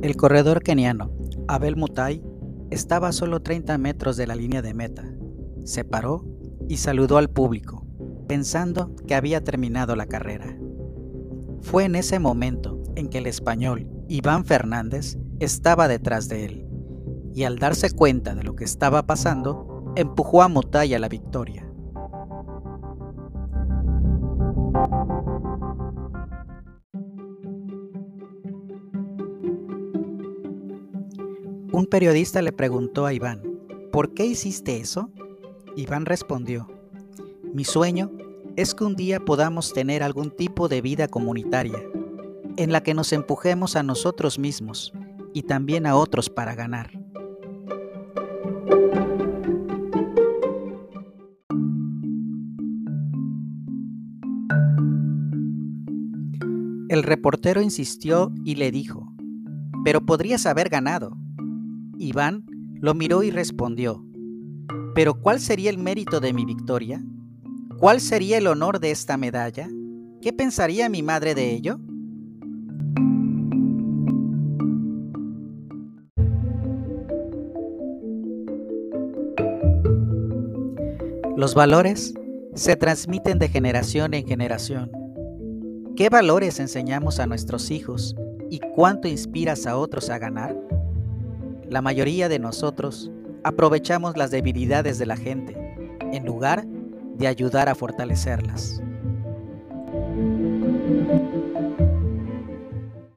El corredor keniano, Abel Mutai, estaba a solo 30 metros de la línea de meta. Se paró y saludó al público, pensando que había terminado la carrera. Fue en ese momento en que el español Iván Fernández estaba detrás de él, y al darse cuenta de lo que estaba pasando, empujó a Mutai a la victoria. Un periodista le preguntó a Iván, ¿por qué hiciste eso? Iván respondió, mi sueño es que un día podamos tener algún tipo de vida comunitaria, en la que nos empujemos a nosotros mismos y también a otros para ganar. El reportero insistió y le dijo, pero podrías haber ganado. Iván lo miró y respondió, ¿pero cuál sería el mérito de mi victoria? ¿Cuál sería el honor de esta medalla? ¿Qué pensaría mi madre de ello? Los valores se transmiten de generación en generación. ¿Qué valores enseñamos a nuestros hijos y cuánto inspiras a otros a ganar? La mayoría de nosotros aprovechamos las debilidades de la gente en lugar de ayudar a fortalecerlas.